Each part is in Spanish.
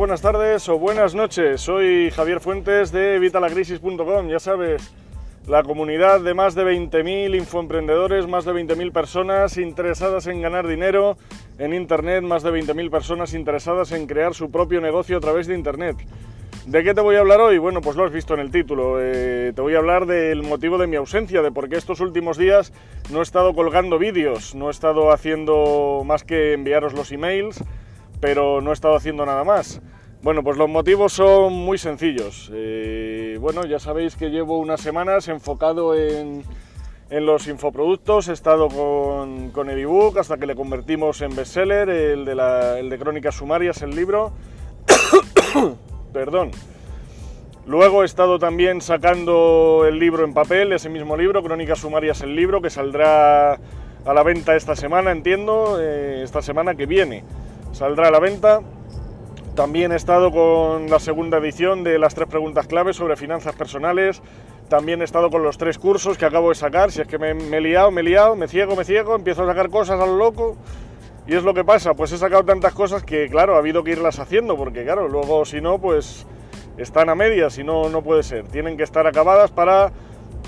buenas tardes o buenas noches. Soy Javier Fuentes de Vitalacrisis.com. Ya sabes, la comunidad de más de 20.000 infoemprendedores, más de 20.000 personas interesadas en ganar dinero en Internet, más de 20.000 personas interesadas en crear su propio negocio a través de Internet. ¿De qué te voy a hablar hoy? Bueno, pues lo has visto en el título. Eh, te voy a hablar del motivo de mi ausencia, de por qué estos últimos días no he estado colgando vídeos, no he estado haciendo más que enviaros los emails, pero no he estado haciendo nada más. Bueno, pues los motivos son muy sencillos. Eh, bueno, ya sabéis que llevo unas semanas enfocado en, los infoproductos. He estado con, con el ebook hasta que le convertimos en bestseller, el de, el de Crónicas Sumarias, el libro. Perdón. Luego he estado también sacando el libro en papel, ese mismo libro, Crónicas Sumarias, el libro, que saldrá a la venta esta semana, entiendo, eh, esta semana que viene. Saldrá a la venta. También he estado con la segunda edición de las tres preguntas claves sobre finanzas personales. También he estado con los tres cursos que acabo de sacar. Si es que me, he liado, me he liado, me ciego, me ciego, empiezo a sacar cosas a lo loco. Y es lo que pasa, pues he sacado tantas cosas que, claro, ha habido que irlas haciendo, porque, claro, luego si no, pues están a medias y no, no puede ser. Tienen que estar acabadas para,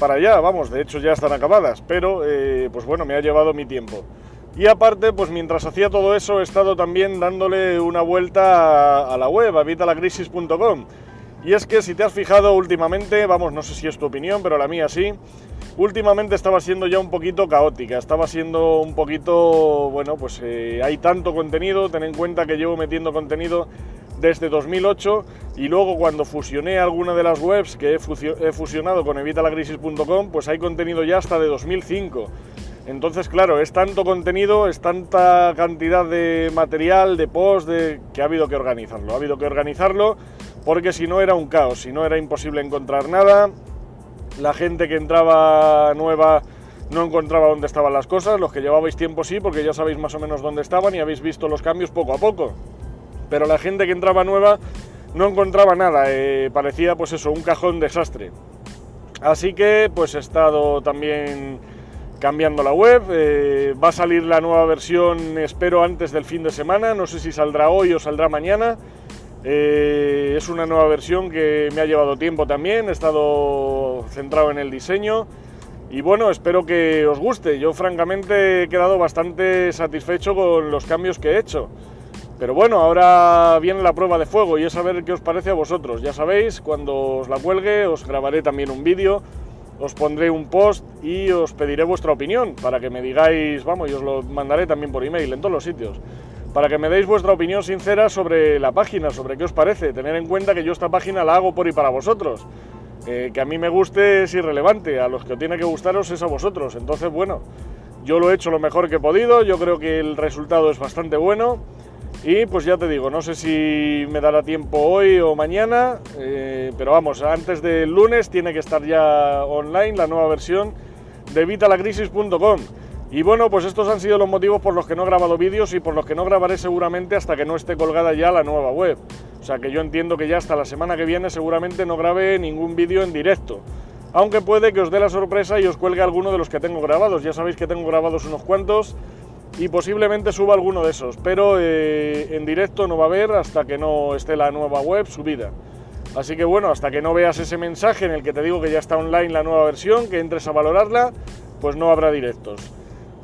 para allá, vamos, de hecho ya están acabadas, pero, eh, pues bueno, me ha llevado mi tiempo. Y aparte, pues mientras hacía todo eso, he estado también dándole una vuelta a, la web, a vitalacrisis.com. Y es que si te has fijado últimamente, vamos, no sé si es tu opinión, pero la mía sí, últimamente estaba siendo ya un poquito caótica, estaba siendo un poquito, bueno, pues eh, hay tanto contenido, ten en cuenta que llevo metiendo contenido desde 2008 y luego cuando fusioné alguna de las webs que he, fusionado con evitalacrisis.com, pues hay contenido ya hasta de 2005. Entonces, claro, es tanto contenido, es tanta cantidad de material, de post, de, que ha habido que organizarlo. Ha habido que organizarlo porque si no era un caos, si no era imposible encontrar nada. La gente que entraba nueva no encontraba dónde estaban las cosas, los que llevabais tiempo sí, porque ya sabéis más o menos dónde estaban y habéis visto los cambios poco a poco. Pero la gente que entraba nueva no encontraba nada, eh, parecía pues eso, un cajón desastre. Así que pues he estado también cambiando la web. Eh, va a salir la nueva versión, espero, antes del fin de semana. No sé si saldrá hoy o saldrá mañana. Eh, es una nueva versión que me ha llevado tiempo también. He estado centrado en el diseño. Y bueno, espero que os guste. Yo francamente he quedado bastante satisfecho con los cambios que he hecho. Pero bueno, ahora viene la prueba de fuego y es a ver qué os parece a vosotros. Ya sabéis, cuando os la cuelgue os grabaré también un vídeo os pondré un post y os pediré vuestra opinión para que me digáis, vamos, y os lo mandaré también por email en todos los sitios, para que me deis vuestra opinión sincera sobre la página, sobre qué os parece. Tener en cuenta que yo esta página la hago por y para vosotros. Eh, que a mí me guste es irrelevante, a los que tiene que gustaros es a vosotros. Entonces, bueno, yo lo he hecho lo mejor que he podido, yo creo que el resultado es bastante bueno. Y pues ya te digo, no sé si me dará tiempo hoy o mañana, eh, pero vamos, antes del lunes tiene que estar ya online la nueva versión de vitalacrisis.com. Y bueno, pues estos han sido los motivos por los que no he grabado vídeos y por los que no grabaré seguramente hasta que no esté colgada ya la nueva web. O sea que yo entiendo que ya hasta la semana que viene seguramente no grabe ningún vídeo en directo. Aunque puede que os dé la sorpresa y os cuelgue alguno de los que tengo grabados. Ya sabéis que tengo grabados unos cuantos y posiblemente suba alguno de esos, pero eh, en directo no va a haber hasta que no esté la nueva web subida. Así que bueno, hasta que no veas ese mensaje en el que te digo que ya está online la nueva versión, que entres a valorarla, pues no habrá directos.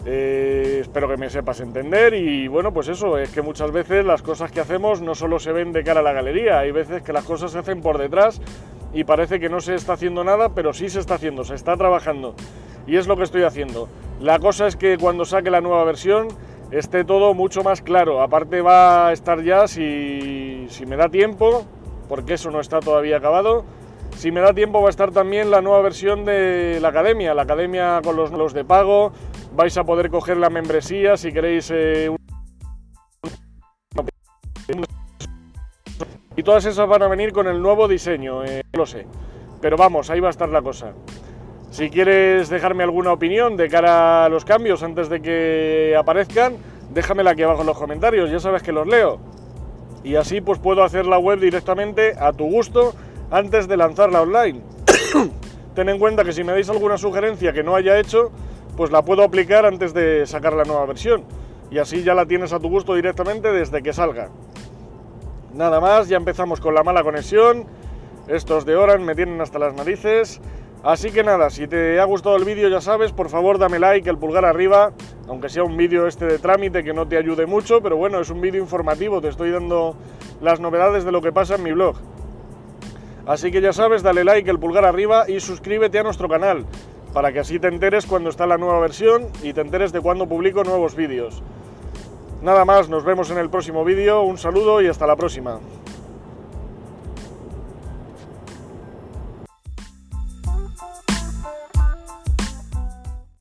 Eh, espero que me sepas entender y bueno, pues eso, es que muchas veces las cosas que hacemos no solo se ven de cara a la galería, hay veces que las cosas se hacen por detrás y parece que no se está haciendo nada, pero sí se está haciendo, se está trabajando y es lo que estoy haciendo. La cosa es que cuando saque la nueva versión esté todo mucho más claro. Aparte va a estar ya, si, me da tiempo, porque eso no está todavía acabado, si me da tiempo va a estar también la nueva versión de la academia, la academia con los, los de pago, vais a poder coger la membresía si queréis... Eh, y todas esas van a venir con el nuevo diseño, eh, lo sé. Pero vamos, ahí va a estar la cosa. Si quieres dejarme alguna opinión de cara a los cambios antes de que aparezcan, déjamela aquí abajo en los comentarios, ya sabes que los leo. Y así pues puedo hacer la web directamente a tu gusto antes de lanzarla online. Ten en cuenta que si me dais alguna sugerencia que no haya hecho, pues la puedo aplicar antes de sacar la nueva versión. Y así ya la tienes a tu gusto directamente desde que salga. Nada más, ya empezamos con la mala conexión. Estos de Oran me tienen hasta las narices. Así que nada, si te ha gustado el vídeo ya sabes, por favor dame like, el pulgar arriba, aunque sea un vídeo este de trámite que no te ayude mucho, pero bueno, es un vídeo informativo, te estoy dando las novedades de lo que pasa en mi blog. Así que ya sabes, dale like, el pulgar arriba y suscríbete a nuestro canal, para que así te enteres cuando está la nueva versión y te enteres de cuando publico nuevos vídeos. Nada más, nos vemos en el próximo vídeo, un saludo y hasta la próxima.